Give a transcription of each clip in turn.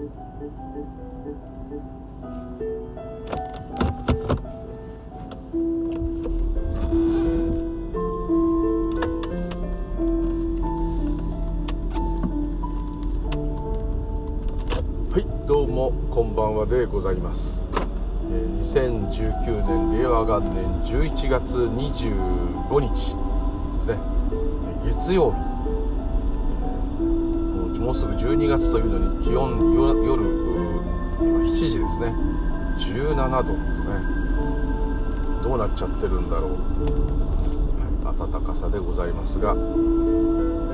はいどうもこんばんはでございます。2019年令和元年11月25日ですね。月曜日。もうすぐ12月というのに気温夜今7時ですね。17度とね。どうなっちゃってるんだろう、はい、暖かさでございますが。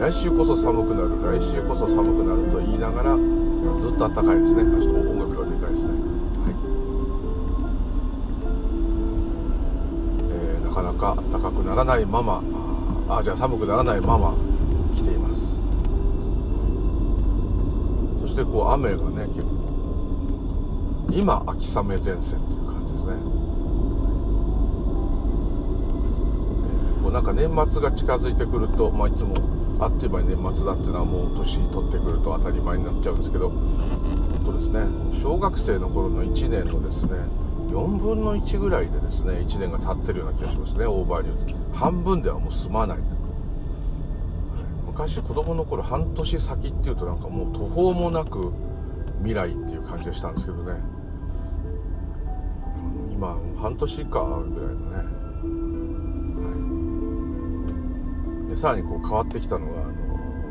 来週こそ寒くなる。来週こそ寒くなると言いながらずっと暖かいですね。ちょっと音楽がでかいですね。はい。えーなかなか暖かくならないままあじゃあ寒くならないまま来ていますそしてこう雨がね結構。今秋雨前線という感じですね、えーこうなんか年末が近づいてくると、まあ、いつもあっという間に年末だっていうのはもう年取ってくると当たり前になっちゃうんですけど本当ですね小学生の頃の1年のですね4分の1ぐらいでですね1年が経ってるような気がしますねオーバーに言うと。半分ではもう済まないと。昔子供の頃半年先っていうとなんかもう途方もなく未来っていう感じがしたんですけどね。今半年かぐらいのね。はい。でさらにこう変わってきたのがあの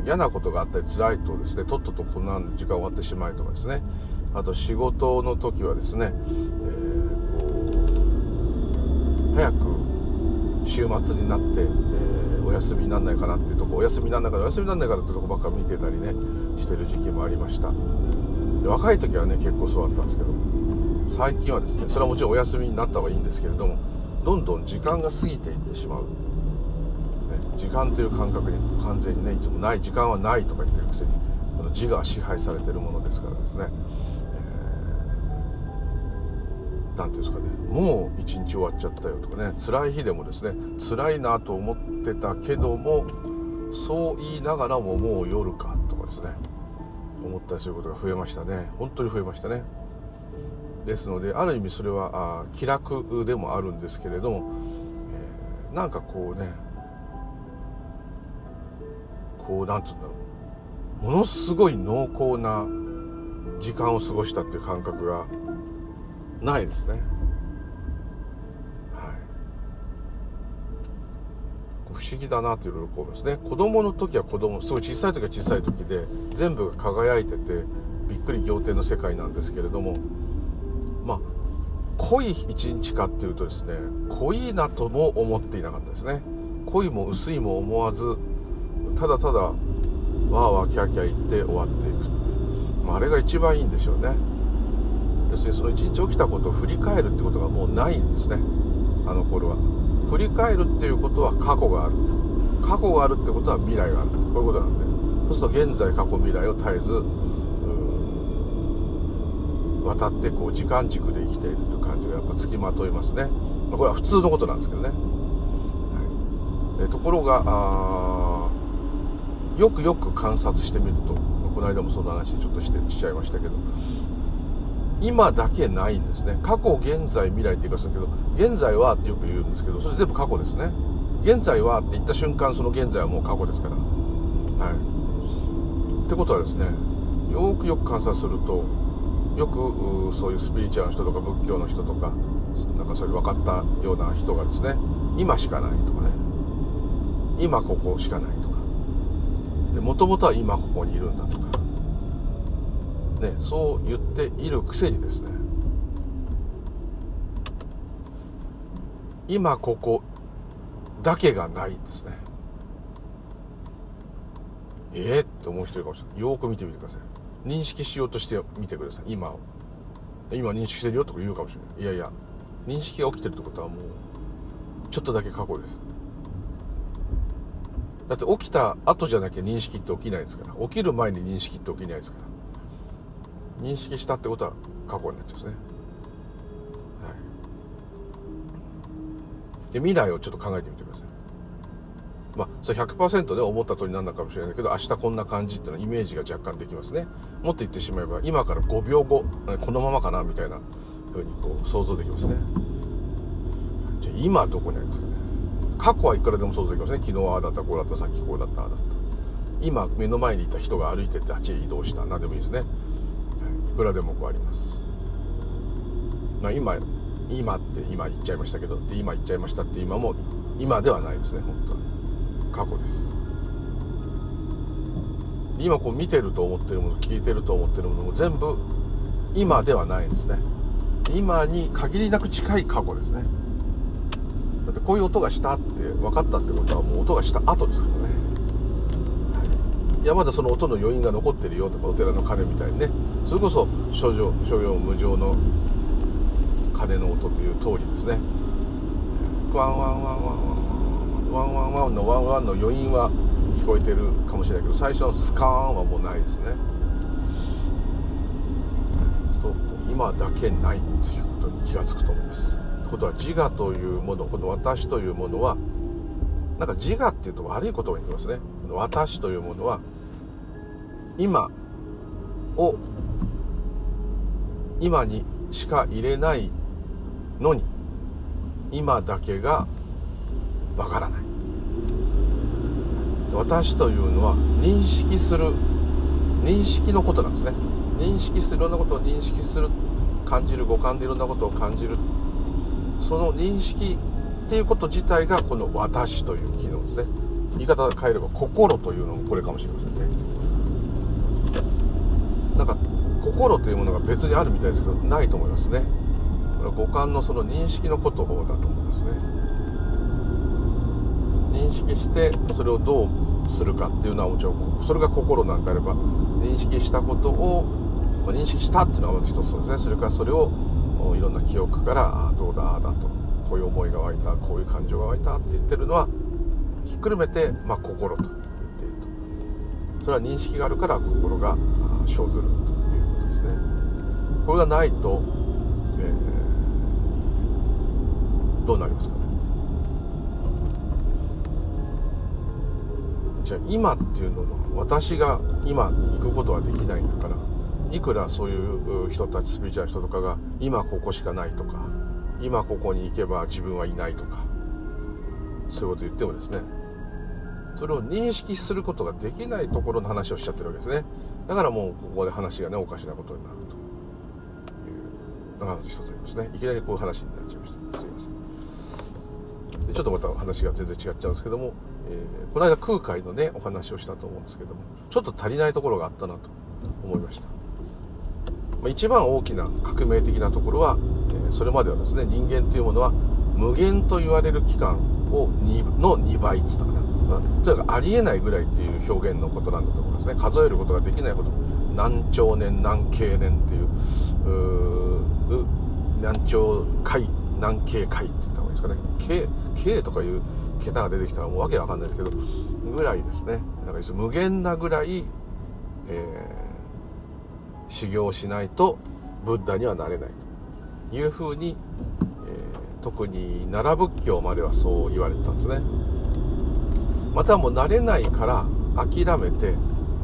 嫌なことがあったり辛いとですねとっととこんな時間終わってしまいとかですね。あと仕事の時はですね、えーこう早く週末になって、えーお休みにならないかなっていうとこお休みにならないからお休みにならないからっていうとこばっか見てたりねしてる時期もありました。で若い時はね結構そうだったんですけど最近はですねそれはもちろんお休みになった方がいいんですけれどもどんどん時間が過ぎていってしまう。ね時間という感覚に完全にねいつもない時間はないとか言ってるくせにこの自我は支配されてるものですからですね、えーなんていうんですかねもう一日終わっちゃったよとかね辛い日でもですね辛いなと思ってたけどもそう言いながらももう夜かとかですね思ったりすることが増えましたね。本当に増えましたね。ですのである意味それはあ気楽でもあるんですけれども、えーなんかこうねこうなんつうんだろうものすごい濃厚な時間を過ごしたっていう感覚がないですね。はい。こう不思議だなといろいろこうですね。子供の時は子供すごい小さい時は小さい時で全部が輝いててびっくり仰天の世界なんですけれどもまあ濃い一日かっていうとですね濃いなとも思っていなかったですね。濃いも薄いも思わずただただわーわーキャーキャー言って終わっていくって、まあ、あれが一番いいんでしょうね。要するにその一日起きたことを振り返るってことがもうないんですね。あの頃は。振り返るっていうことは過去がある。過去があるってことは未来がある。こういうことなんで。そうすると現在過去未来を絶えず渡ってこう時間軸で生きているという感じがやっぱつきまといますね。これは普通のことなんですけどね、はい、えところがよくよく観察してみるとこの間もその話ちょっとしてしちゃいましたけど今だけないんですね。過去現在未来って言い方するけど現在はってよく言うんですけどそれ全部過去ですね。現在はって言った瞬間その現在はもう過去ですから。はい。ってことはですねよくよく観察するとよくそういうスピリチュアルの人とか仏教の人とかなんかそういう分かったような人がですね今しかないとかね。今ここしかないとか。もともとは今ここにいるんだとか。ね、そう言っているくせにですね今ここだけがないんですね。ええって思う人いるかもしれない。よく見てみてください。認識しようとしてみてください。今を。今認識してるよとか言うかもしれない。いやいや認識が起きてるってことはもうちょっとだけ過去です。だって起きた後じゃなきゃ認識って起きないですから。起きる前に認識って起きないですから。認識したってことは過去になっちゃうんですね、はい、で未来をちょっと考えてみてくださいまあ、それ100%で思った通りなんだかもしれないけど、明日こんな感じっていうのはイメージが若干できますね。もっと言ってしまえば、今から5秒後、このままかなみたいな風にこう想像できますね。じゃあ今どこにありますかね。過去はいくらでも想像できますね。昨日ああだった、こうだった、さっきこうだった、ああだった。今目の前にいた人が歩いてってあっちへ移動した。何でもいいですね。くらでもこうあります。ま、今、今って今言っちゃいましたけど、で今言っちゃいましたって今も今ではないですね、本当は。過去です。今こう見てると思ってるもの聞いてると思ってるものも全部今ではないんですね。今に限りなく近い過去ですね。だってこういう音がしたって分かったってことはもう音がした後ですからね、はい、いやまだその音の余韻が残ってるよとかお寺の鐘みたいにねそれこそ諸行諸行無常の鐘の音という通りですね。ワンワンワンワンワンワンワンワンのワンワンの余韻は聞こえてるかもしれないけど最初のスカーンはもうないですねと今だけないということに気が付くと思いますことは自我というものこの私というものはなんか自我っていうと悪い言葉に言いますね私というものは今を今にしか入れないのに今だけがわからない。私というのは認識する認識のことなんですね。認識するいろんなことを認識する感じる五感でいろんなことを感じる。その認識っていうこと自体がこの私という機能ですね。言い方を変えれば心というのもこれかもしれませんねなんか心というものが別にあるみたいですけどないと思いますね。これは五感のその認識のことだと思いますね。認識してそれをどうするかっていうのはもちろんそれが心なんであれば認識したことを、ま認識したっていうのはまず一つですね。それからそれをいろんな記憶からどうだあだと。こういう思いが湧いたこういう感情が湧いたって言ってるのはひっくるめて、まあ、心と言っていると。それは認識があるから心が生ずる。これがないと、えー、どうなりますかね。じゃあ今っていうのは私が今行くことはできないんだからいくらそういう人たちスピリチュアル人とかが今ここしかないとか今ここに行けば自分はいないとかそういうこと言ってもですねそれを認識することができないところの話をしちゃってるわけですね。だからもうここで話がねおかしなことになる。のが一つありますね。いきなりこういう話になっちゃいました。すいません。でちょっとまた話が全然違っちゃうんですけどもえー、この間空海のねお話をしたと思うんですけどもちょっと足りないところがあったなと思いました、まあ、一番大きな革命的なところは、えー、それまではですね人間というものは無限と言われる期間をの2倍って言ったかな、まあ、とにかくありえないぐらいっていう表現のことなんだと思いますね。数えることができないほど何兆年何経年っていう何兆回何経回って言った方がいいですかね。経経とかいう桁が出てきたらもうわけわかんないですけどぐらいですね。だから無限なぐらい、えー、修行しないとブッダにはなれないというふうに、えー、特に奈良仏教まではそう言われてたんですね。またもう慣れないから諦めて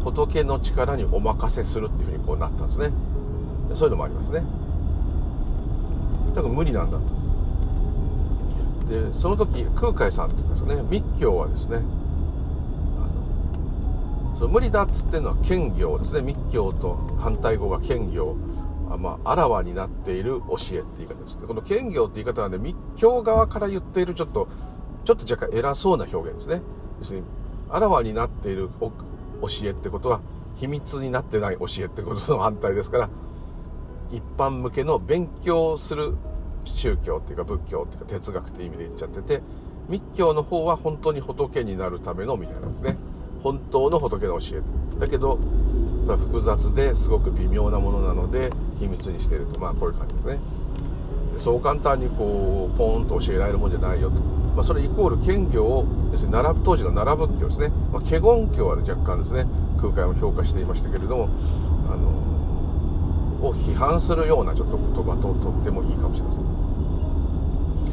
仏の力にお任せするっていうふうにこうなったんですね。そういうのもありますね。だから無理なんだと。でその時空海さんって言うんですよね。密教はですねその無理だっつってるのは兼業ですね。密教と反対語が兼業あまあ、あらわになっている教えって言い方ですね。この兼業って言い方はね密教側から言っているちょっとちょっと若干偉そうな表現ですね。要するにあらわになっている教えってことは秘密になってない教えってことの反対ですから一般向けの勉強する宗教っていうか仏教っていうか哲学って意味で言っちゃってて密教の方は本当に仏になるためのみたいなんですね。本当の仏の教え。だけどそれは複雑ですごく微妙なものなので秘密にしていると。まあこういう感じですね。そう簡単にこうポーンと教えられるもんじゃないよと、まあ、それイコール兼業を要するに奈良当時の奈良仏教ですね、まあ、華厳教は若干ですね空海を評価していましたけれどもあのを批判するようなちょっと言葉ととってもいいかもしれません。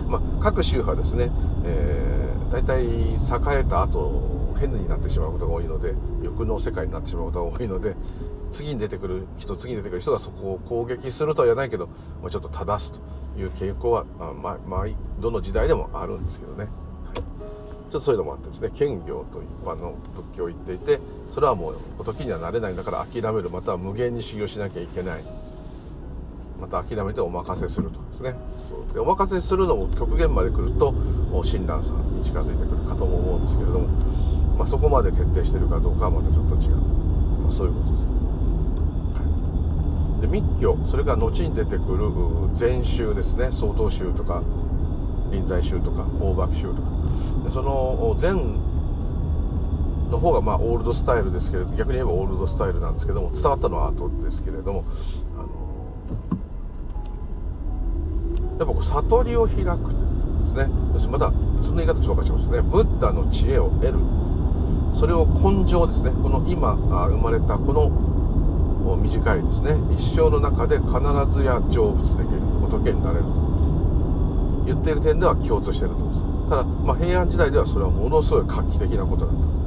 まあ、各宗派ですね、えー、大体栄えた後変になってしまうことが多いので欲の世界になってしまうことが多いので次に出てくる人次に出てくる人がそこを攻撃するとは言わないけど、まあ、ちょっと正すという傾向は、まあ、まあ、どの時代でもあるんですけどね、はい、ちょっとそういうのもあってですね兼業と一般の仏教を言っていてそれはもう時にはなれないだから諦めるまたは無限に修行しなきゃいけない。また諦めてお任せするとかですね。そう。でお任せするのも極限まで来ると親鸞さんに近づいてくるかとも思うんですけれども、まあ、そこまで徹底してるかどうかはまたちょっと違う、まあ、そういうことです。はい。で密教それから後に出てくる禅宗ですね。曹洞宗とか臨済宗とか大幕宗とか。その禅の方がまあオールドスタイルですけれど逆に言えばオールドスタイルなんですけども伝わったのは後ですけれどもあのやっぱこう悟りを開くですね。またその言い方ちょっと分かちますね。ブッダの知恵を得る。それを根性ですね。この今生まれたこの短いですね。一生の中で必ずや成仏できる。仏になれると。言っている点では共通していると思います。ただ、まあ、平安時代ではそれはものすごい画期的なことだった。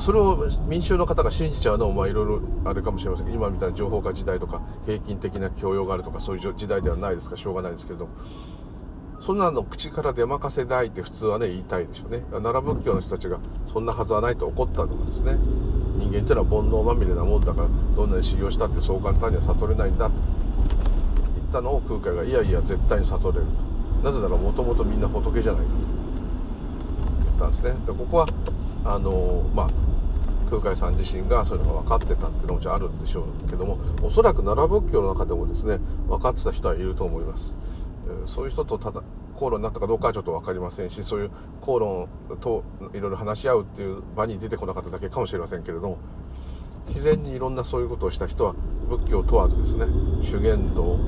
それを民衆の方が信じちゃうのもまあいろいろあれかもしれませんけど今みたいな情報化時代とか平均的な教養があるとかそういう時代ではないですからしょうがないですけど。そんなの口から出任せだいって普通はね言いたいでしょうね。奈良仏教の人たちがそんなはずはないと怒ったのがですね。人間っていうのは煩悩まみれなもんだからどんなに修行したってそう簡単には悟れないんだと。言ったのを空海がいやいや絶対に悟れると。なぜならもともとみんな仏じゃないかと。ったんですね。でここはあのまあ空海さん自身がそういうのが分かってたっていうのもあるんでしょうけどもおそらく奈良仏教の中でもですね分かってた人はいると思います。そういう人とただ口論になったかどうかはちょっと分かりませんしそういう口論といろいろ話し合うっていう場に出てこなかっただけかもしれませんけれども自然にいろんなそういうことをした人は仏教問わずですね修験道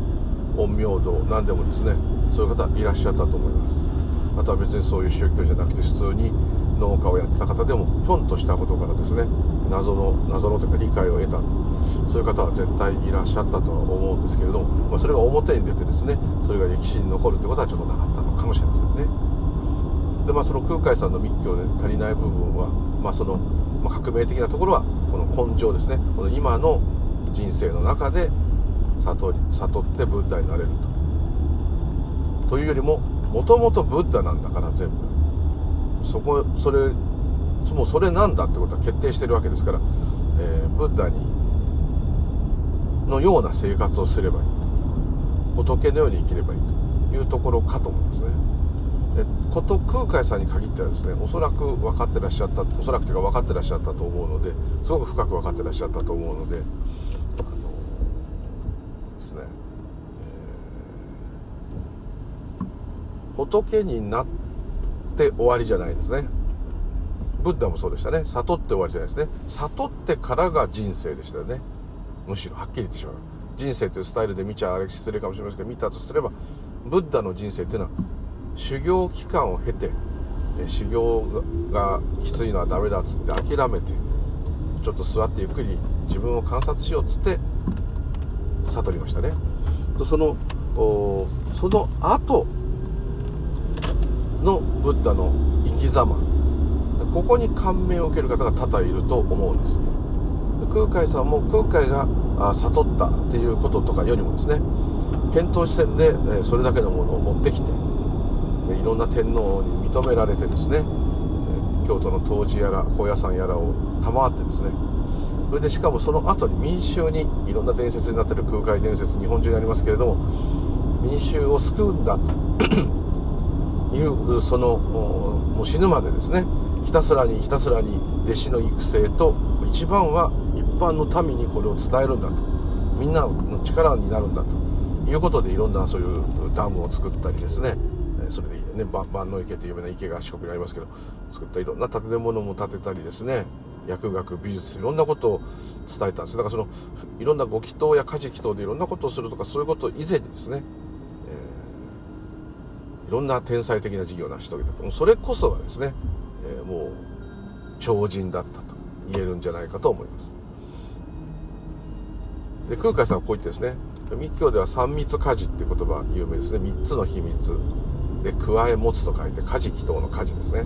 陰陽道何でもですねそういう方いらっしゃったと思います。あとは別にそういう宗教じゃなくて普通に農家をやってた方でもひょんとしたことからですね謎の謎のというか理解を得た。そういう方は絶対いらっしゃったとは思うんですけれども、まあ、それが表に出てですねそれが歴史に残るってことはちょっとなかったのかもしれませんね。でまあその空海さんの密教で足りない部分はまあその、まあ、革命的なところはこの根性ですね。この今の人生の中で悟り悟ってブッダになれると。というよりももともとブッダなんだから全部。そこそれもうそれなんだってことは決定してるわけですから、えー、ブッダにのような生活をすればいいと。仏のように生きればいいというところかと思いますね。でこと空海さんに限ってはですねおそらく分かってらっしゃったおそらくというか分かってらっしゃったと思うのですごく深く分かってらっしゃったと思うのであのですね、えー、仏になって終わりじゃないですね。ブッダもそうでしたね。悟って終わりじゃないですね。悟ってからが人生でしたよね。むしろはっきり言ってしまう。人生というスタイルで見ちゃあれ失礼かもしれませんけど見たとすればブッダの人生っていうのは修行期間を経て修行がきついのはダメだっつって諦めてちょっと座ってゆっくり自分を観察しようっつって悟りましたね。そのその後のブッダの生き様。ここに感銘を受ける方が多々いると思うんです。空海さんも空海が悟ったっていうこととかよりもですね。遣唐使船でそれだけのものを持ってきていろんな天皇に認められてですね。京都の東寺やら高野山やらを賜ってですね。それでしかもその後に民衆にいろんな伝説になってる空海伝説日本中にありますけれども民衆を救うんだ。というそのもう死ぬまでですね。ひたすらにひたすらに弟子の育成と一番は一般の民にこれを伝えるんだと。みんなの力になるんだと。いうことでいろんなそういうダムを作ったりですね。それでね。万能池という有名な池が四国にありますけど作ったいろんな建物も建てたりですね。薬学美術いろんなことを伝えたんです。だからそのいろんなご祈祷や家事祈祷でいろんなことをするとかそういうこと以前にですね、いろんな天才的な事業を成し遂げたと。それこそがですね、えー、もう超人だったと言えるんじゃないかと思います。で空海さんはこう言ってですね密教では三密家事っていう言葉有名ですね。3つの秘密で加え持つと書いて家事祈祷の家事ですね。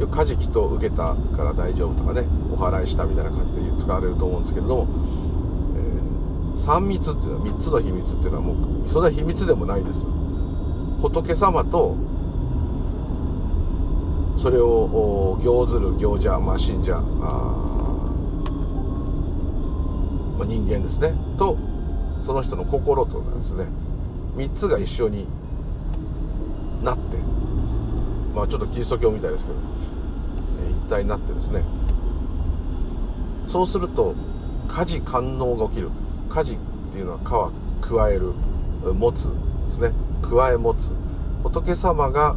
家事祈祷受けたから大丈夫とかねお祓いしたみたいな感じで使われると思うんですけれども、えー、3密っていうのは3つの秘密っていうのはもうそんな秘密でもないです。仏様とそれを行ずる行者、まあ、信者あ、まあ、人間ですね。とその人の心とですね3つが一緒になってまあちょっとキリスト教みたいですけど一体になってですね。そうすると家事官能が起きる。家事っていうのは「は加える」「持つ」ですね。加え持つ仏様が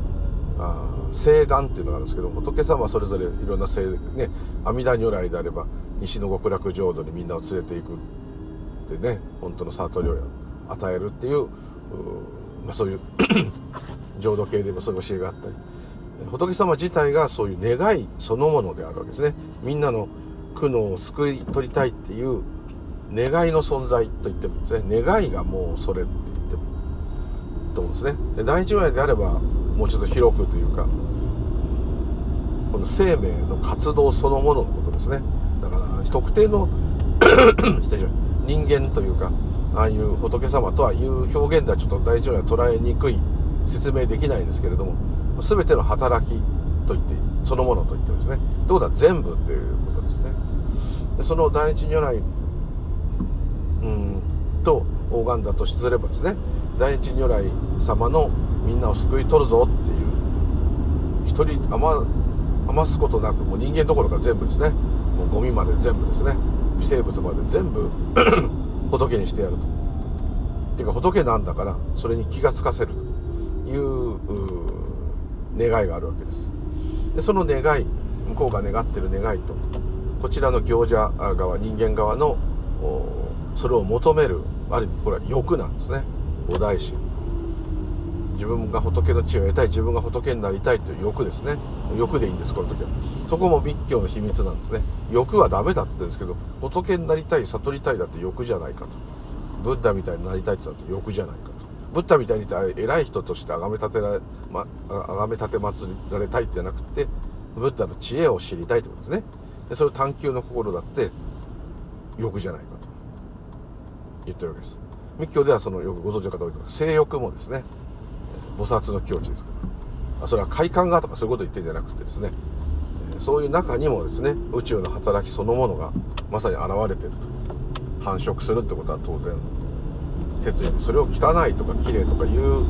あ聖願っていうのがあるんですけど仏様はそれぞれいろんな聖ね阿弥陀如来であれば西の極楽浄土にみんなを連れていくでね本当の悟りを与えるっていうまあ、そういう 浄土系でもそういう教えがあったり。仏様自体がそういう願いそのものであるわけですね。みんなの苦悩を救い取りたいっていう願いの存在と言ってもですね願いがもうそれと思うんですね。第一話であればもうちょっと広くというかこの生命の活動そのもののことですね。だから特定の 失礼しま人間というかああいう仏様とはいう表現ではちょっと大事には捉えにくい説明できないんですけれども全ての働きと言ってそのものと言ってですね。ということは全部っていうことですね。でその大日如来うんと拝んだとしすればですね大日如来様のみんなを救い取るぞっていう一人余余すことなくもう人間どころか全部ですねもうゴミまで全部ですね微生物まで全部 仏にしてやると。っていうか仏なんだからそれに気がつかせるという願いがあるわけです。でその願い向こうが願ってる願いとこちらの行者側人間側のそれを求めるある意味これは欲なんですね菩提心自分が仏の地を得たい自分が仏になりたいという欲ですね。欲でいいんですこの時は。そこも密教の秘密なんですね。欲はダメだって言ってるんですけど仏になりたい悟りたいだって欲じゃないかと。ブッダみたいになりたいって言ったら欲じゃないかと。ブッダみたいに偉い人として崇め立てられ、ま、崇め立て祭られたいってじゃなくてブッダの知恵を知りたいってことですね。でそれ探求の心だって欲じゃないかと言ってるわけです。密教ではそのよくご存知の方多いと性欲もですね。菩薩の境地ですから。それは快感がとかそういうことを言ってるんじゃなくてですね。そういう中にもですね宇宙の働きそのものがまさに現れてると。繁殖するってことは当然。説理それを汚いとか綺麗とかいう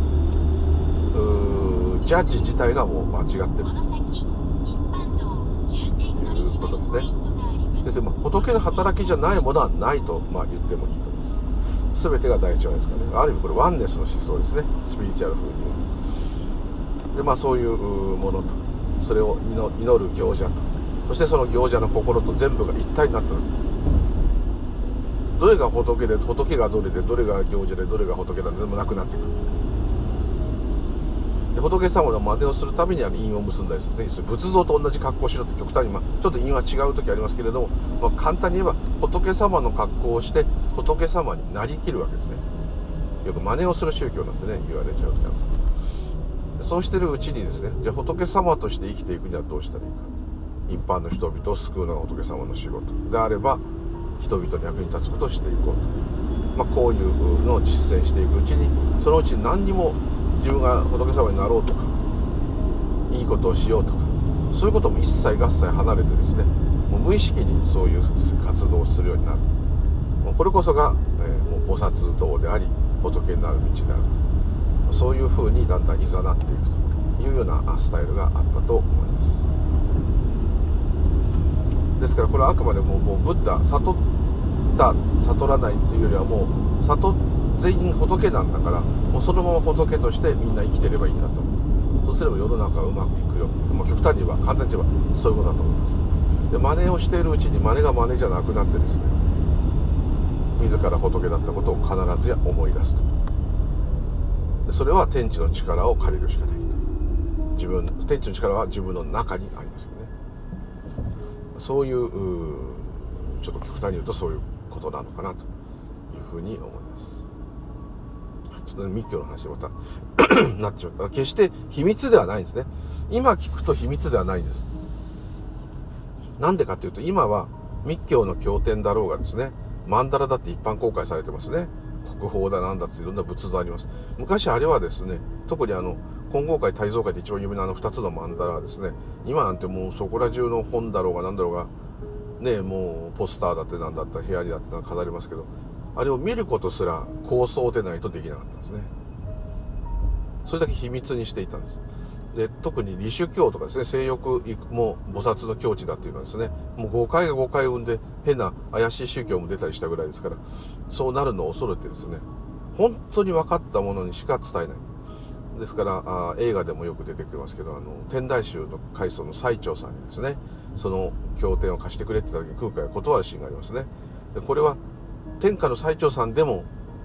ジャッジ自体がもう間違ってる。ということです。ね。別に仏の働きじゃないものはないと、まあ、言ってもいい。と全てが第一話ですかね。ある意味これワンネスの思想ですね。スピリチュアル風に言うと。でまあそういうものと。それを祈る行者と。そしてその行者の心と全部が一体になった時どれが仏で仏がどれでどれが行者でどれが仏なんでもなくなってくる。で仏様の真似をするためには因を結んだりする。んですね仏像と同じ格好をしろって極端に、まあ、ちょっと因は違う時ありますけれども、まあ、簡単に言えば仏様の格好をして仏様になりきるわけですね。よく真似をする宗教なんてね言われちゃう時なんですそうしてるうちにですねじゃあ仏様として生きていくにはどうしたらいいか。一般の人々を救うのが仏様の仕事。であれば人々に役に立つことをしていこうと、まあ、こういうのを実践していくうちにそのうち何にも自分が仏様になろうとかいいことをしようとかそういうことも一切合切離れてですねもう無意識にそういう活動をするようになる。これこそが、えー、もう菩薩道であり仏になる道である。そういうふうにだんだんいざなっていくというようなスタイルがあったと思います。ですからこれはあくまでももうブッダ悟った悟らないっていうよりはもう悟全員仏なんだからもうそのまま仏としてみんな生きてればいいんだと。そうすれば世の中はうまくいくよ。もう極端に言えば簡単に言えばそういうことだと思います。で真似をしているうちに真似が真似じゃなくなってですね自ら仏だったことを必ずや思い出すと。それは天地の力を借りるしかないと。自分天地の力は自分の中にありますよね。そういうちょっと極端に言うとそういうことなのかなというふうに思います。ちょっと密教の話また なっちまった。決して秘密ではないんですね。今聞くと秘密ではないんです。なんでかっていうと今は密教の経典だろうがですね曼荼羅だって一般公開されてますね。国宝だなんだっていろんな仏像あります。昔あれはですね特にあの金剛会大蔵会で一番有名なあの2つの曼荼羅はですね今なんてもうそこら中の本だろうが何だろうがねもうポスターだって何だった部屋にだって飾りますけどあれを見ることすら構想でないとできなかった。ですね。それだけ秘密にしていたんです。で特に李主教とかですね性欲も菩薩の境地だっていうのはですねもう誤解が誤解を生んで変な怪しい宗教も出たりしたぐらいですからそうなるのを恐れてですね本当に分かったものにしか伝えない。ですからあ映画でもよく出てきますけどあの天台宗の開祖の最澄さんにですねその経典を貸してくれって言った時に空海が断るシーンがありますね。でこれは天下の最澄さんでも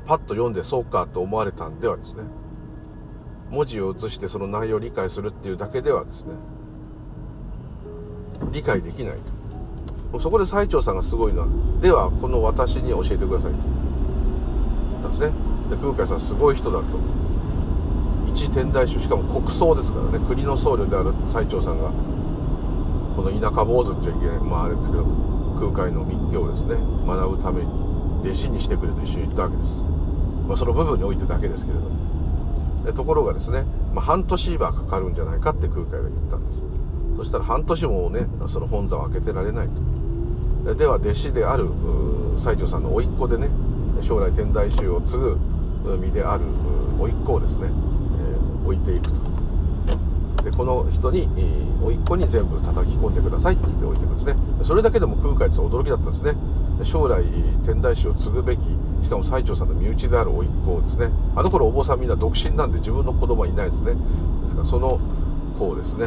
パッと読んでそうかと思われたんではですね文字を写してその内容を理解するっていうだけではですね理解できないと。そこで最澄さんがすごいのはではこの私に教えてくださいと。言ったんですね。で空海さんすごい人だと。一天台宗しかも国葬ですからね。国の僧侶である最澄さんがこの田舎坊主っちゃいけないまああれですけど空海の密教をですね学ぶために弟子にしてくれと一緒に言ったわけです、まあ、その部分においてだけですけれども。ところがですね、まあ、半年はかかるんじゃないかって空海が言ったんです。そしたら半年もねその本座を開けてられないと。では弟子である西条さんの甥っ子でね将来天台宗を継ぐ身である甥っ子をですね、えー、置いていくと。でこの人に甥っ子に全部叩き込んでくださいっつって置いていくんですね。それだけでも空海って驚きだったんですね。将来天台宗を継ぐべきしかも最澄さんの身内である甥っ子をですね。あの頃お坊さんみんな独身なんで自分の子供はいないですね。ですからその子をですね、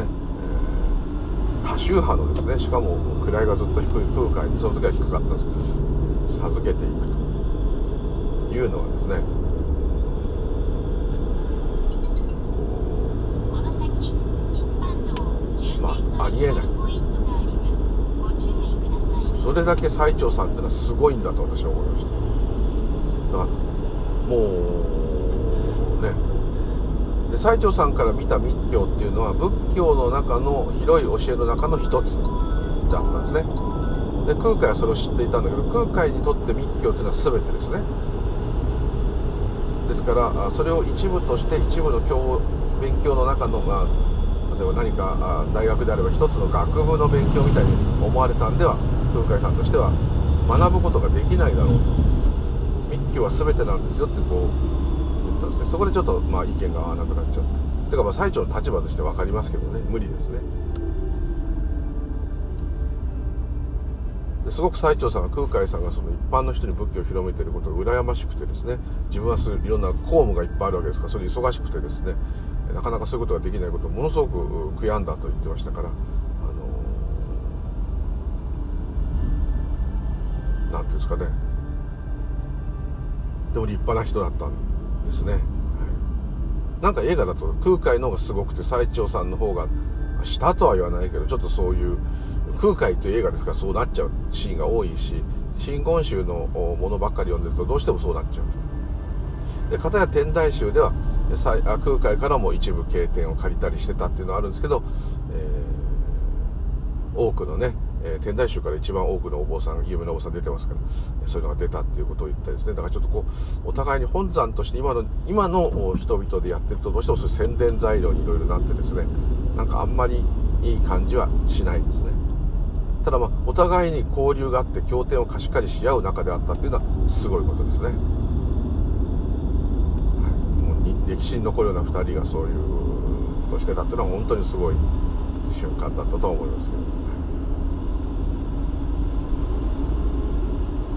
えー、多宗派のですねしかも位がずっと低い空海その時は低かったんです。授けていくというのはですね。まあ、ありえない。それだけ最澄さんっていうのはすごいんだと私は思いましただもうね。で最澄さんから見た密教っていうのは仏教の中の広い教えの中の一つだったんですね。で空海はそれを知っていたんだけど空海にとって密教っていうのは全てですね。ですからそれを一部として一部の教勉強の中のが例えば何か大学であれば一つの学部の勉強みたいに思われたんでは空海さんとしては学ぶことができないだろう。と密教は全てなんですよってこう言ったんですね。そこでちょっとまあ意見が合わなくなっちゃって。てかまあ最長の立場として分かりますけどね。無理ですね。すごく最澄さんが空海さんがその一般の人に仏教を広めていることが羨ましくてですね。自分はすいろんな公務がいっぱいあるわけですからそれ忙しくてですね。なかなかそういうことができないことをものすごく悔やんだと言ってましたから。あの何ていうんですかね。でも立派な人だったんですね、はい、なんか映画だと空海の方がすごくて最澄さんの方がしたとは言わないけどちょっとそういう空海という映画ですからそうなっちゃうシーンが多いし真言宗のものばっかり読んでるとどうしてもそうなっちゃうで片や天台宗では空海からも一部経典を借りたりしてたっていうのはあるんですけど、えー、多くのねえー、天台宗から一番多くのお坊さん有名なお坊さん出てますからそういうのが出たっていうことを言ったりですね。だからちょっとこうお互いに本山として今の 今の人々でやってるとどうしてもそういう宣伝材料にいろいろなってですね。なんかあんまりいい感じはしないですね。ただまあお互いに交流があって経典を貸し借りし合う仲であったっていうのはすごいことですね、はい、もう歴史に残るような2人がそういうとしてたっていうのは本当にすごい瞬間だったと思いますけど。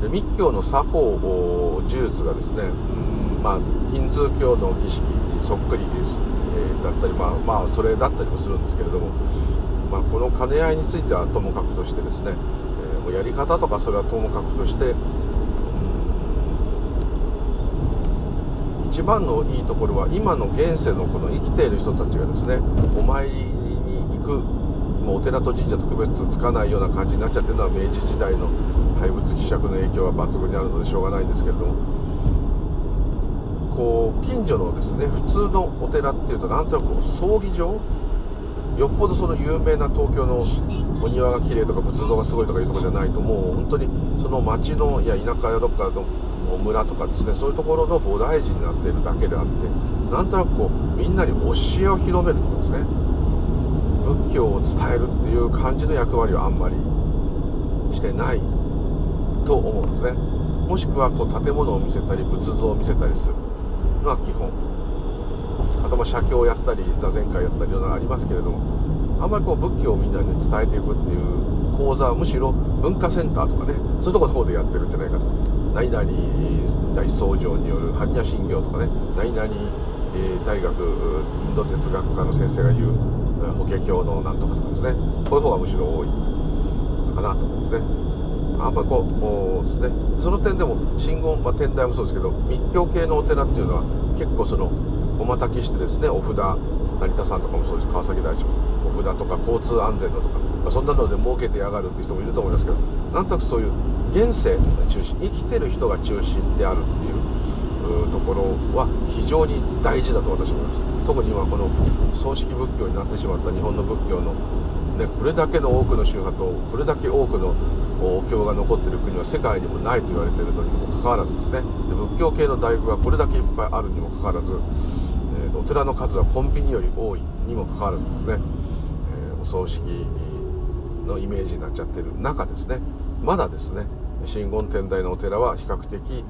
で密教の作法呪術がですね、うん。まあ、ヒンズー教の儀式にそっくりです、えー、だったり、まあ、まあそれだったりもするんですけれども、まあ、この兼ね合いについてはともかくとしてですね、えー、もうやり方とかそれはともかくとして、うん、一番のいいところは今の現世のこの生きている人たちがですねお参りに行くもうお寺と神社と区別つかないような感じになっちゃってるのは明治時代の廃物希釈の影響は抜群にあるのでしょうがないんですけれどもこう近所のですね普通のお寺っていうとなんとなく葬儀場？よっぽどその有名な東京のお庭が綺麗とか仏像がすごいとかいうとこじゃないともう本当にその町のいや田舎やどっかの村とかですねそういうところの菩提寺になっているだけであってなんとなくこうみんなに教えを広めるとかですね。仏教を伝えるっていう感じの役割はあんまりしてないと思うんですね。もしくはこう建物を見せたり仏像を見せたりする。のは基本。あとまあ写経をやったり座禅会やったりいろんなのありますけれども。あんまりこう仏教をみんなに伝えていくっていう講座はむしろ文化センターとかね。そういうところの方でやってるんじゃないかと。何々大僧正による般若心経とかね。何々、大学インド哲学科の先生が言う法華経のなんとかとかですね。こういう方がむしろ多いかなと思うんですね。あんまりこうもうですねその点でも真言、まあ、天台もそうですけど密教系のお寺っていうのは結構そのごまたきしてですねお札成田さんとかもそうです。川崎大師も。お札とか交通安全のとか、まあ、そんなので儲けてやがるっていう人もいると思いますけどなんとなくそういう現世が中心生きてる人が中心であるっていうところは非常に大事だと私は思います。特に今この葬式仏教になってしまった日本の仏教のね、これだけの多くの宗派とこれだけ多くのお経が残ってる国は世界にもないと言われているのにもかかわらずですね。で仏教系の大学がこれだけいっぱいあるにもかかわらず、えー、お寺の数はコンビニより多いにもかかわらずですね、えー、お葬式のイメージになっちゃってる中ですね。まだですね真言天台のお寺は比較的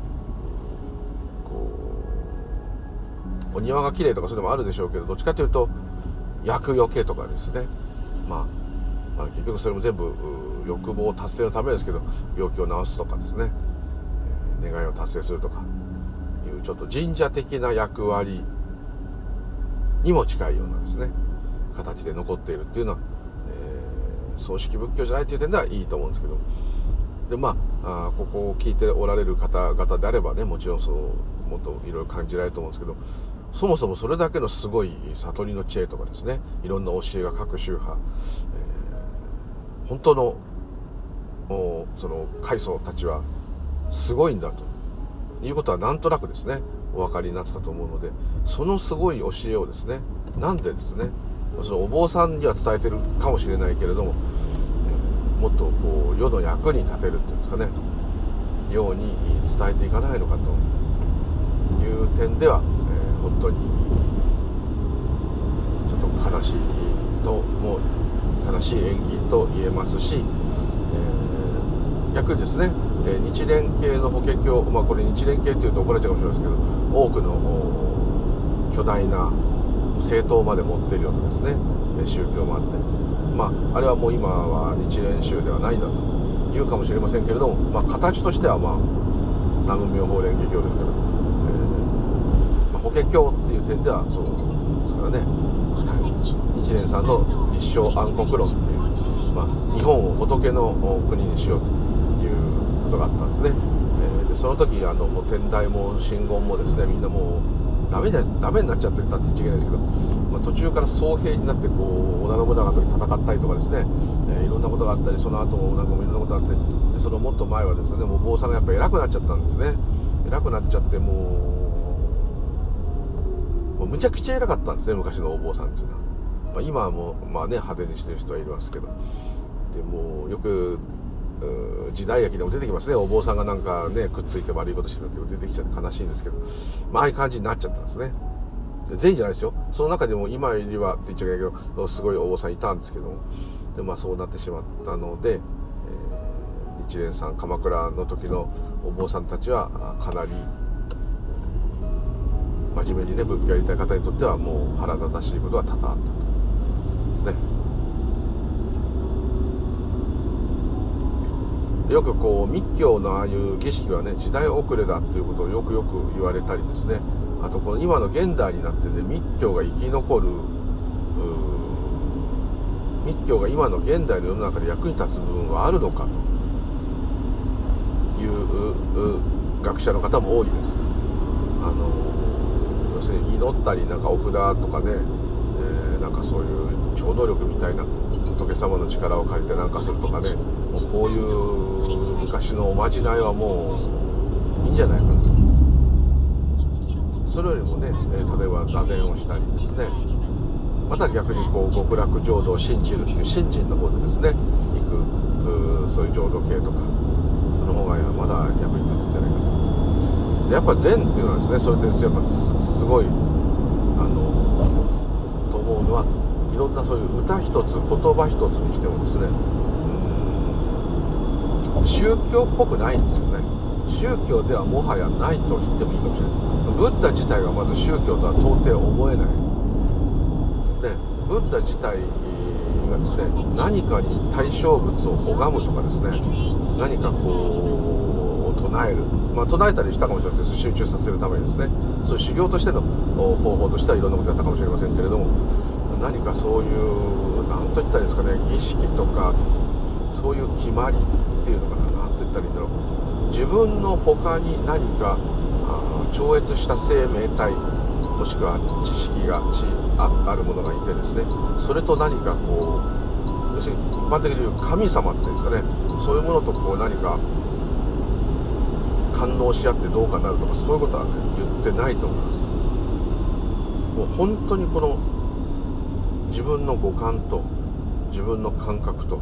お庭が綺麗とかそういうのもあるでしょうけどどっちかというと厄除けとかですね。まあ、まあ、結局それも全部欲望達成のためですけど病気を治すとかですね、願いを達成するとか。いうちょっと神社的な役割にも近いようなですね形で残っているっていうのは、えー、葬式仏教じゃないっていう点ではいいと思うんですけど。でまああここを聞いておられる方々であればねもちろんそうもっといろいろ感じられると思うんですけどそもそもそれだけのすごい悟りの知恵とかですね。いろんな教えが各宗派、えー、本当のその階層たちはすごいんだと。いうことはなんとなくですねお分かりになってたと思うのでそのすごい教えをですねなんでですねそのお坊さんには伝えてるかもしれないけれども、えー、もっとこう世の役に立てるっていうんですかねように伝えていかないのかという点では当に。ちょっと悲しいとも悲しい演技と言えますし、えー、逆にですね、え、日蓮系の法華経まあこれ日蓮系っていうと怒られちゃうかもしれないですけど多くの巨大な政党まで持ってるようなですね宗教もあってまああれはもう今は日蓮宗ではないんだと言うかもしれませんけれども、まあ、形としてはま南無妙法蓮華経ですけど法華経っていう点ではそうですからね、日蓮さんの一生暗黒論っていう、まあ、日本を仏の国にしようということがあったんですね、えー、でその時あのもう天台も真言もですねみんなもうダメだダメになっちゃってたって言っちゃいけないですけど、まあ、途中から総兵になってこう織田信長と戦ったりとかですね、えー、いろんなことがあったりその後もなんかもいろんなことがあってそのもっと前はですねもう坊さんがやっぱ偉くなっちゃったんですね。偉くなっちゃってもうもうむちゃくちゃ偉かったんですね昔のお坊さんっていうのは、まあ、今はもうまあね派手にしてる人はいますけど。でもよく時代劇でも出てきますね。お坊さんがなんかねくっついて悪いことしてたって出てきちゃって悲しいんですけど、まあ、あいう感じになっちゃったんですね。全員じゃないですよ。その中でも今よりはって言っちゃいけないけどすごいお坊さんいたんですけども。でまあそうなってしまったので、えー、日蓮さん鎌倉の時のお坊さんたちはかなり真面目にね仏教やりたい方にとってはもう腹立たしいことが多々あったと。ですね。よくこう密教のああいう儀式はね時代遅れだということをよくよく言われたりですね。あとこの今の現代になってね密教が生き残る密教が今の現代の世の中で役に立つ部分はあるのかという学者の方も多いです。あのすね祈ったりなんかお札とかね、えー、なんかそういう超能力みたいな仏様の力を借りてなんかするとかねもうこういう昔のおまじないはもういいんじゃないかなと。それよりもね、え例えば座禅をしたりですね。また逆にこう極楽浄土を信じるっていう信心の方でですね行くそういう浄土系とかその方がまだ役に立つんじゃないかなやっぱ禅っていうのはですねそういう点ですやっぱすごいあのと思うのはいろんなそういう歌一つ言葉一つにしてもですね宗教っぽくないんですよね。宗教ではもはやないと言ってもいいかもしれない。ブッダ自体がまず宗教とは到底思えない。でブッダ自体がですね何かに対象物を拝むとかですね何かこう唱えるまあ唱えたりしたかもしれません。集中させるためにですね。そういう修行としての方法としてはいろんなことやったかもしれませんけれども。何かそういう何と言ったらいいですかね。儀式とかそういう決まりっていうのかな。何と言ったらいいんだろう。自分の他に何か超越した生命体もしくは知識が知ああるものがいてですね。それと何かこう要するに一般的に言う神様っていうんですかね。そういうものとこう何か感応し合ってどうかなるとかそういうことはね言ってないと思います。もう本当にこの自分の五感と自分の感覚と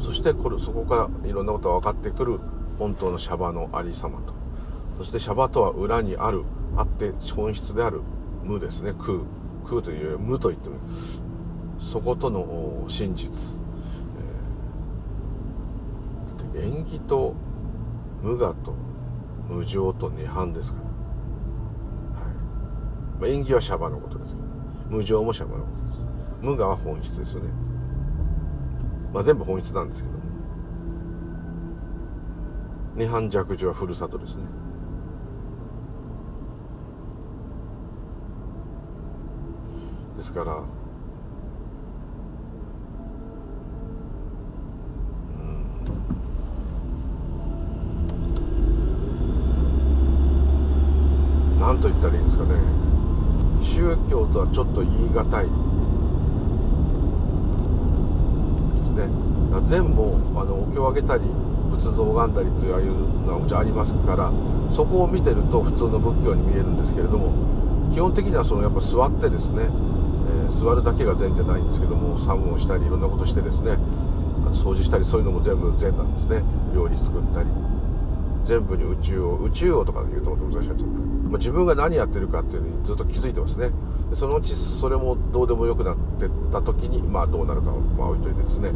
そしてこれそこからいろんなことが分かってくる本当のシャバのありさまと。そしてシャバとは裏にあるあって本質である無ですね。空。空というより無と言ってもそことの真実、えー、縁起と無我と無常と涅槃ですから、はい。まあ、縁起はシャバのことですけど。無常もシャバのことです。無我は本質ですよね。まあ全部本質なんですけど。涅槃弱樹はふるさとですね。ですからと言ったらいいんですかね。宗教とはちょっと言い難い。ですね。全部あのお経をあげたり仏像を拝んだりというのはもちろんありますからそこを見てると普通の仏教に見えるんですけれども基本的にはそのやっぱ座ってですねえ座るだけが善じゃないんですけども作務をしたりいろんなことしてですね掃除したりそういうのも全部善なんですね。料理作ったり。全部に宇宙を宇宙をとかで言うと難しいやつ、まあ、自分が何やってるかっていうのにずっと気づいてますね。そのうちそれもどうでもよくなってった時にまあどうなるかをまあ置いといてですね。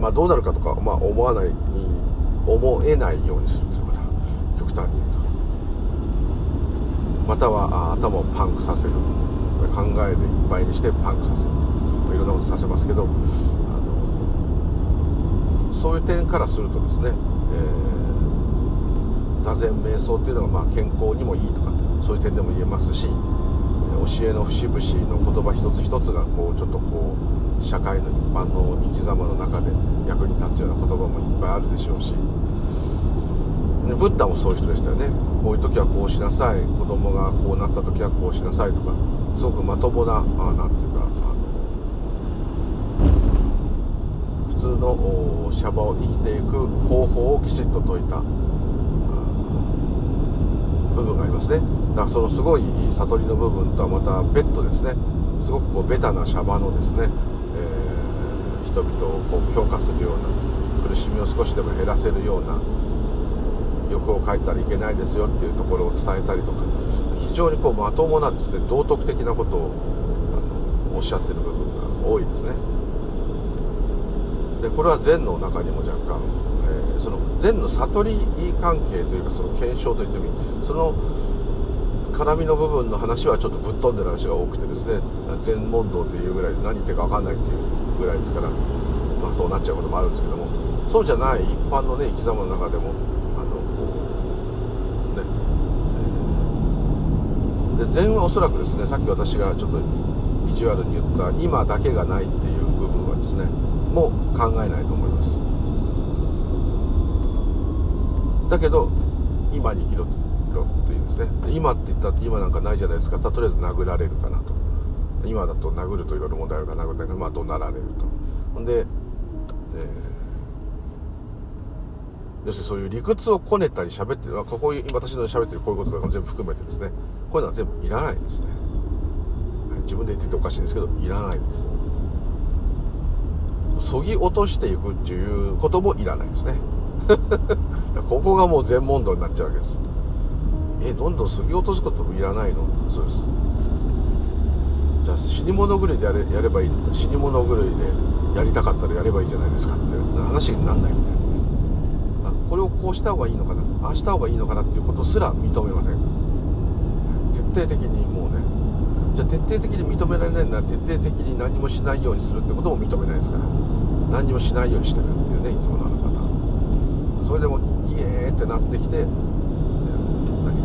まあどうなるかとか、まあ、思わないに思えないようにするというかな極端に言うと。または頭をパンクさせる。考えでいっぱいにしてパンクさせる、ま、いろんなことさせますけどあのそういう点からするとですね、えー、座禅瞑想っていうのがまあ健康にもいいとかそういう点でも言えますし教えの節々の言葉一つ一つがこうちょっとこう社会の一般の生き様の中で役に立つような言葉もいっぱいあるでしょうしブッダもそういう人でしたよね。こういう時はこうしなさい子供がこうなった時はこうしなさいとかすごくまともな何ていうか普通のシャバを生きていく方法をきちっと説いた。部分がありますね。だからそのすごい悟りの部分とはまた別途ですね。すごくこうベタなシャバのですね、えー、人々をこう強化するような苦しみを少しでも減らせるような欲を書いたらいけないですよっていうところを伝えたりとか非常にこうまともなですね道徳的なことをあのおっしゃってる部分が多いですね。でこれは禅の中にも若干、えー、その禅の悟り関係というかその検証といってもいい。その絡みの部分の話はちょっとぶっ飛んでる話が多くてですね禅問答というぐらいで何言ってるか分かんないっていうぐらいですから、まあ、そうなっちゃうこともあるんですけどもそうじゃない一般のね生き様の中でもで禅はおそらくですねさっき私がちょっと意地悪に言った今だけがないっていう部分はですねもう考えないと思いますだけど今に生きろとですね。今って言ったって今なんかないじゃないですか。とりあえず殴られるかなと。今だと殴るといろいろ問題あるから殴るんだけどまあ怒鳴られると。ほんで、え要するにそういう理屈をこねたり喋ってる。ここ私の喋ってるこういうこととかも全部含めてですね。こういうのは全部いらないですね。自分で言ってておかしいんですけどいらないです。そぎ落としていくっていうこともいらないですね。ここがもう全問答になっちゃうわけです。えどんどんそぎ落とすこともいらないの？そうです。じゃあ死に物狂いでやれやればいいの？死に物狂いでやりたかったらやればいいじゃないですかって。話になんないみたいなこれをこうした方がいいのかな？ああした方がいいのかなっていうことすら認めません。徹底的にもうね。じゃあ徹底的に認められないなら徹底的に何もしないようにするってことも認めないですから。何もしないようにしてるっていうねいつものあの方。それでもイエーってなってきて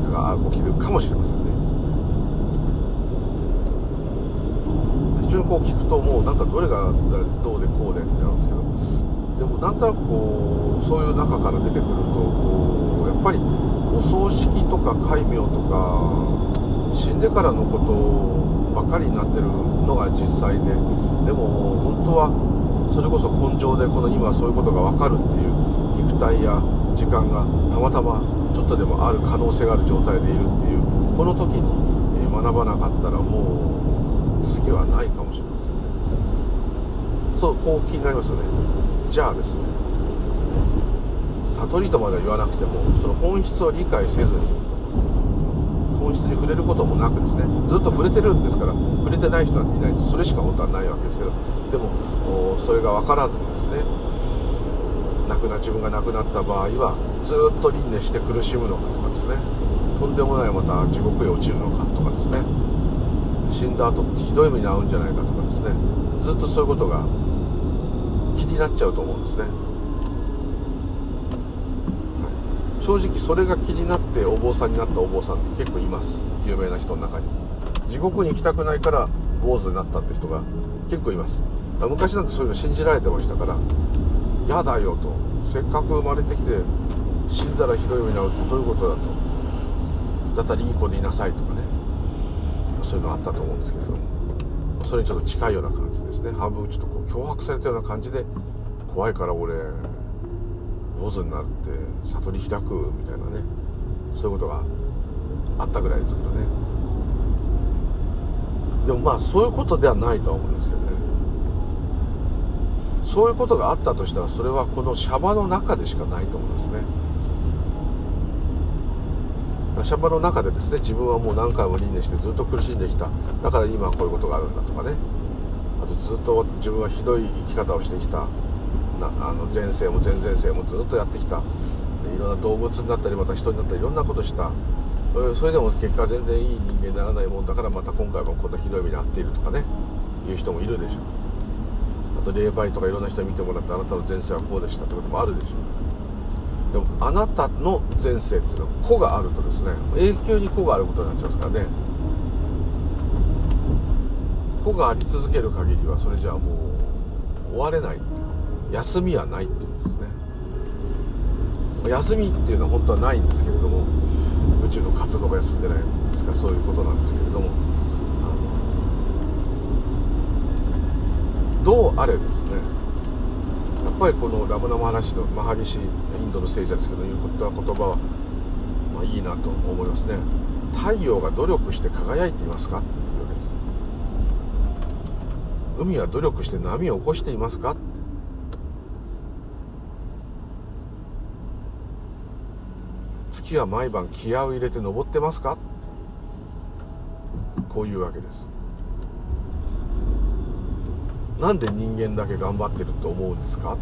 が起きるかもしれませんね非常にこう聞くともうなんかどれがどうでこうでってなるんですけどでもなんとなくこうそういう中から出てくるとこうやっぱりお葬式とか戒名とか死んでからのことばかりになってるのが実際ででも本当はそれこそ根性でこの今そういうことが分かるっていう肉体や時間がたまたまちょっとでもある可能性がある状態でいるっていうこの時に学ばなかったらもう次はないかもしれません。ねそうこう気になりますよね。じゃあですね悟りとまでは言わなくてもその本質を理解せずに本質に触れることもなくですねずっと触れてるんですから触れてない人なんていないです。それしか本当はないわけですけどでもそれが分からずにですねくな自分が亡くなった場合はずっと輪廻して苦しむのかとかですね。とんでもないまた地獄へ落ちるのかとかですね。死んだ後ひどい目に遭うんじゃないかとかですね。ずっとそういうことが気になっちゃうと思うんですね。正直それが気になってお坊さんになったお坊さんって結構います。有名な人の中に。地獄に行きたくないから坊主になったって人が結構います。昔なんてそういうの信じられてましたから嫌だよと。せっかく生まれてきて死んだらひどい目に遭うってどういうことだと。だったらいい子でいなさいとかね。そういうのあったと思うんですけど。それにちょっと近いような感じですね。半分ちょっとこう脅迫されたような感じで怖いから俺坊主になるって悟り開くみたいなね。そういうことがあったぐらいですけどね。でもまあそういうことではないとは思うんですけど。そういうことがあったとしたらそれはこのシャバの中でしかないと思いますね。シャバの中でですね自分はもう何回も輪廻してずっと苦しんできた。だから今はこういうことがあるんだとかね。あとずっと自分はひどい生き方をしてきた。なあの前世も前々世もずっとやってきた。いろんな動物になったりまた人になったりいろんなことした。それでも結果全然いい人間にならないもんだからまた今回もこんなひどい目に遭っているとかね。いう人もいるでしょう。あと霊媒とかいろんな人に見てもらってあなたの前世はこうでしたってこともあるでしょ。うでもあなたの前世っていうのは子があるとですね永久に子があることになっちゃうんですからね。子があり続ける限りはそれじゃあもう終われない。休みはないっていうことですね。休みっていうのは本当はないんですけれども宇宙の活動が休んでないですからそういうことなんですけれども。どうあれですね。やっぱりこのラムナマハラシのマハリシインドの聖者ですけど言うことは言葉は、まあ、いいなと思いますね。太陽が努力して輝いていますかって。いうわけです海は努力して波を起こしていますか月は毎晩気合を入れて登ってますかこういうわけです。なんで人間だけ頑張ってると思うんですか？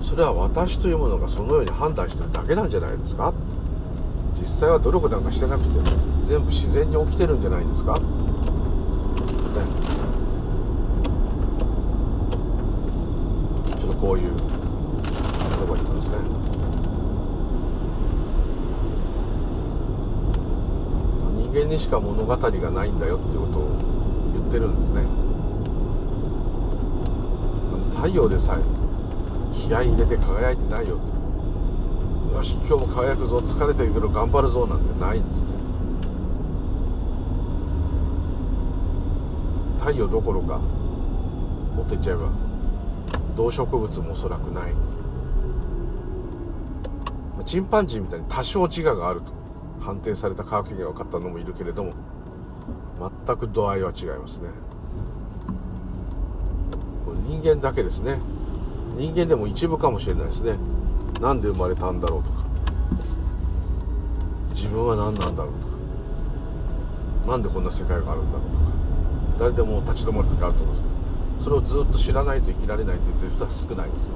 それは私というものがそのように判断してるだけなんじゃないですか？実際は努力なんかしてなくて全部自然に起きてるんじゃないですか、ね、ちょっとこういう間にしか物語がないんだよっていうことを言ってるんですね。太陽でさえ気合い入れて輝いてないよ。ってよし今日も輝くぞ疲れてるけど頑張るぞなんてないんですね。太陽どころか持っていっちゃえば動植物もおそらくない。チンパンジーみたいに多少自我があると。判定された科学的に分かったのもいるけれども全く度合いは違いますね。人間だけですね。人間でも一部かもしれないですね。なんで生まれたんだろうとか。自分は何なんだろうとか。なんでこんな世界があるんだろうとか。誰でも立ち止まる時あると思うんですけどそれをずっと知らないと生きられないと言ってる人は少ないですよ。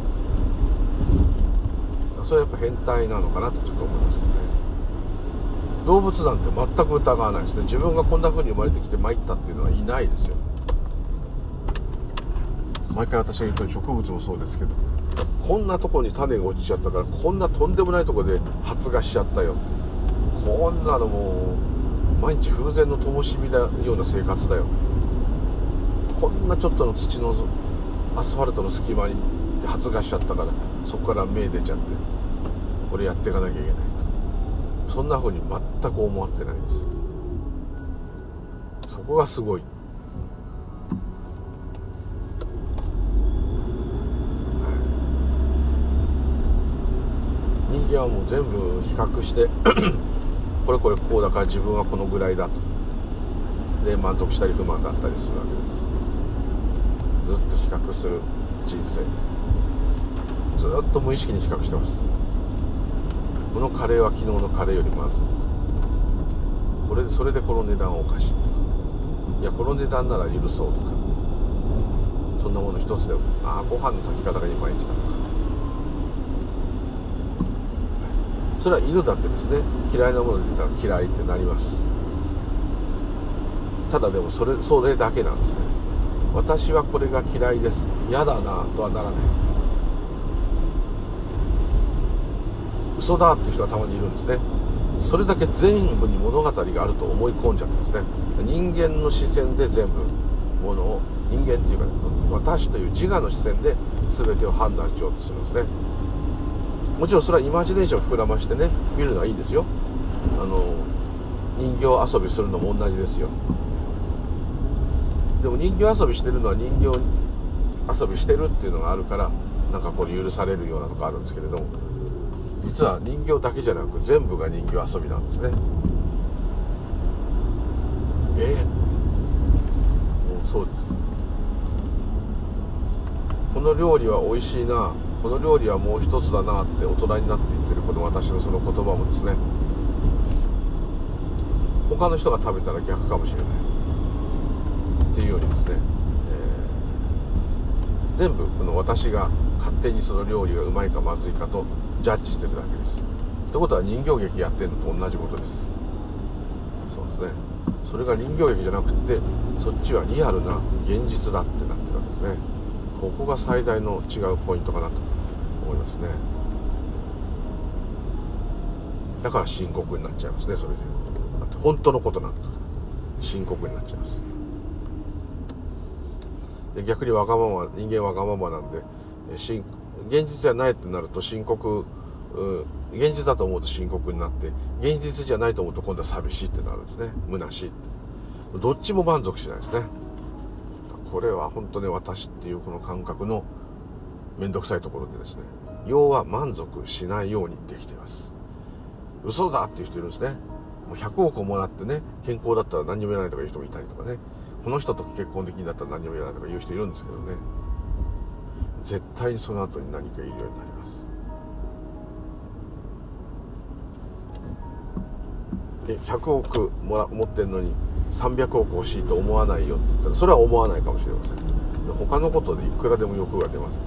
それはやっぱ変態なのかなとちょっと思います。動物なんて全く疑わないですね。自分がこんな風に生まれてきて参ったっていうのはいないですよ。毎回私が言うと植物もそうですけどこんなとこに種が落ちちゃったからこんなとんでもないとこで発芽しちゃったよ。こんなのもう毎日風前の灯火のような生活だよ。こんなちょっとの土のアスファルトの隙間に発芽しちゃったからそこから芽出ちゃってこれやっていかなきゃいけない。そんな風に全く思ってないです。そこがすごい、人間はもう全部比較して これこれこうだから自分はこのぐらいだと。で満足したり不満だったりするわけです。ずっと比較する人生。ずっと無意識に比較してます。このカレーは昨日のカレーよりまずこれそれでこの値段はおかしい。いやこの値段なら許そうとか。そんなもの一つでもああご飯の炊き方がいまいちだとか。それは犬だってですね嫌いなもの出たら嫌いってなります。ただでもそれそれだけなんですね。私はこれが嫌いです。嫌だなとはならない。嘘だっていう人がたまにいるんですね。それだけ全部に物語があると思い込んじゃってですね。人間の視線で全部ものを人間っていうか私という自我の視線で全てを判断しようとするんですね。もちろんそれはイマジネーションを膨らましてね見るのはいいんですよ。あの人形遊びするのも同じですよ。でも人形遊びしてるのは人形遊びしてるっていうのがあるからなんかこれ許されるようなのがあるんですけれども。実は人形だけじゃなく全部が人形遊びなんですね。ええもうそうです。この料理は美味しいな。この料理はもう一つだなって大人になって言ってるこの私のその言葉もですね。他の人が食べたら逆かもしれない。っていうようにですね、えー、全部この私が勝手にその料理がうまいかまずいかとジャッジしてるだけです。ってことは人形劇やってるのと同じことです。そうですね。それが人形劇じゃなくてそっちはリアルな現実だってなってるわけですね。ここが最大の違うポイントかなと思いますね。だから深刻になっちゃいますねそれでだって本当のことなんですから。深刻になっちゃいます。で逆にわがまま人間わがままなんで深現実じゃないってなると深刻現実だと思うと深刻になって現実じゃないと思うと今度は寂しいってなるんですね。虚しいどっちも満足しないですね。これは本当に私っていうこの感覚の面倒くさいところでですね。要は満足しないようにできています。嘘だっていう人いるんですね。もう100億をもらってね健康だったら何にも言えないとかいう人もいたりとかね。この人と結婚できんだったら何にも言えないとか言う人いるんですけどね。絶対にその後に何か言えるようになります。え100億もら持ってんのに300億欲しいと思わないよって言ったらそれは思わないかもしれません。他のことでいくらでも欲が出ます。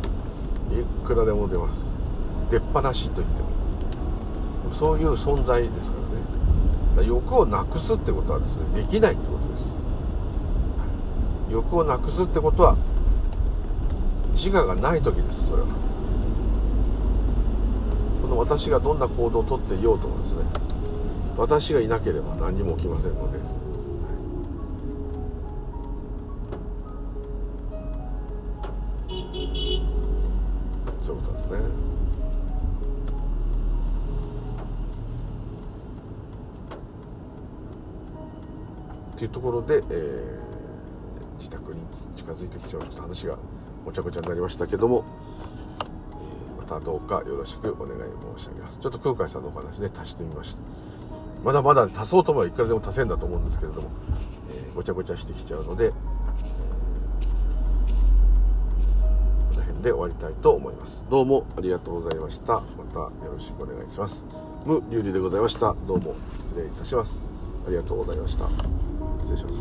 いくらでも出ます。出っ放しと言っても。そういう存在ですからね。欲をなくすってことはですねできないってことです。欲をなくすってことは自我がない時ですそれは。この私がどんな行動をとっていようともですね私がいなければ何にも起きませんので。そういうことですね。っていうところで、えー、自宅に近づいてきてちょっと話がごちゃごちゃになりましたけども、えー、またどうかよろしくお願い申し上げます。ちょっと空海さんのお話ね足してみました。まだまだ足そうと思えばいくらでも足せんだと思うんですけれども、えー、ごちゃごちゃしてきちゃうので、えー、この辺で終わりたいと思います。どうもありがとうございました。またよろしくお願いします。無流理でございました。どうも失礼いたします。ありがとうございました。失礼します。